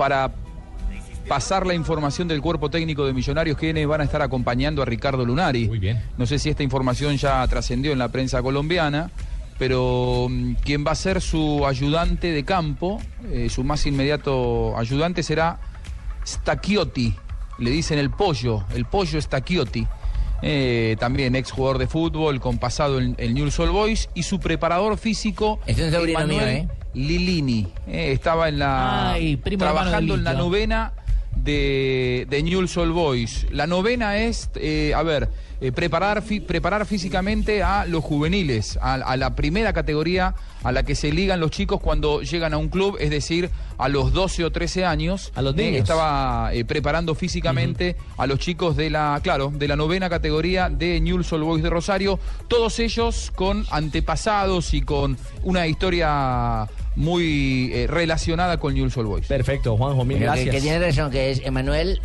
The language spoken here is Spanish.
para pasar la información del cuerpo técnico de Millonarios quienes van a estar acompañando a Ricardo Lunari. Muy bien. No sé si esta información ya trascendió en la prensa colombiana, pero mm, quien va a ser su ayudante de campo, eh, su más inmediato ayudante será Stacchiotti. Le dicen el pollo, el pollo Stacchiotti. Eh, también ex jugador de fútbol con pasado en el Newell's Old Boys y su preparador físico Este es mío, ¿eh? Lilini eh, estaba en la Ay, trabajando en la novena de, de Newell's Boys. La novena es, eh, a ver, eh, preparar, fi- preparar físicamente a los juveniles, a, a la primera categoría a la que se ligan los chicos cuando llegan a un club, es decir, a los 12 o 13 años. A los Eh, niños. estaba eh, preparando físicamente a los chicos de la, claro, de la novena categoría de Newell's Old Boys de Rosario, todos ellos con antepasados y con una historia muy eh, relacionada con Newell's Old Boys. Perfecto, Juanjo, mil gracias. que tiene razón, que es Emanuel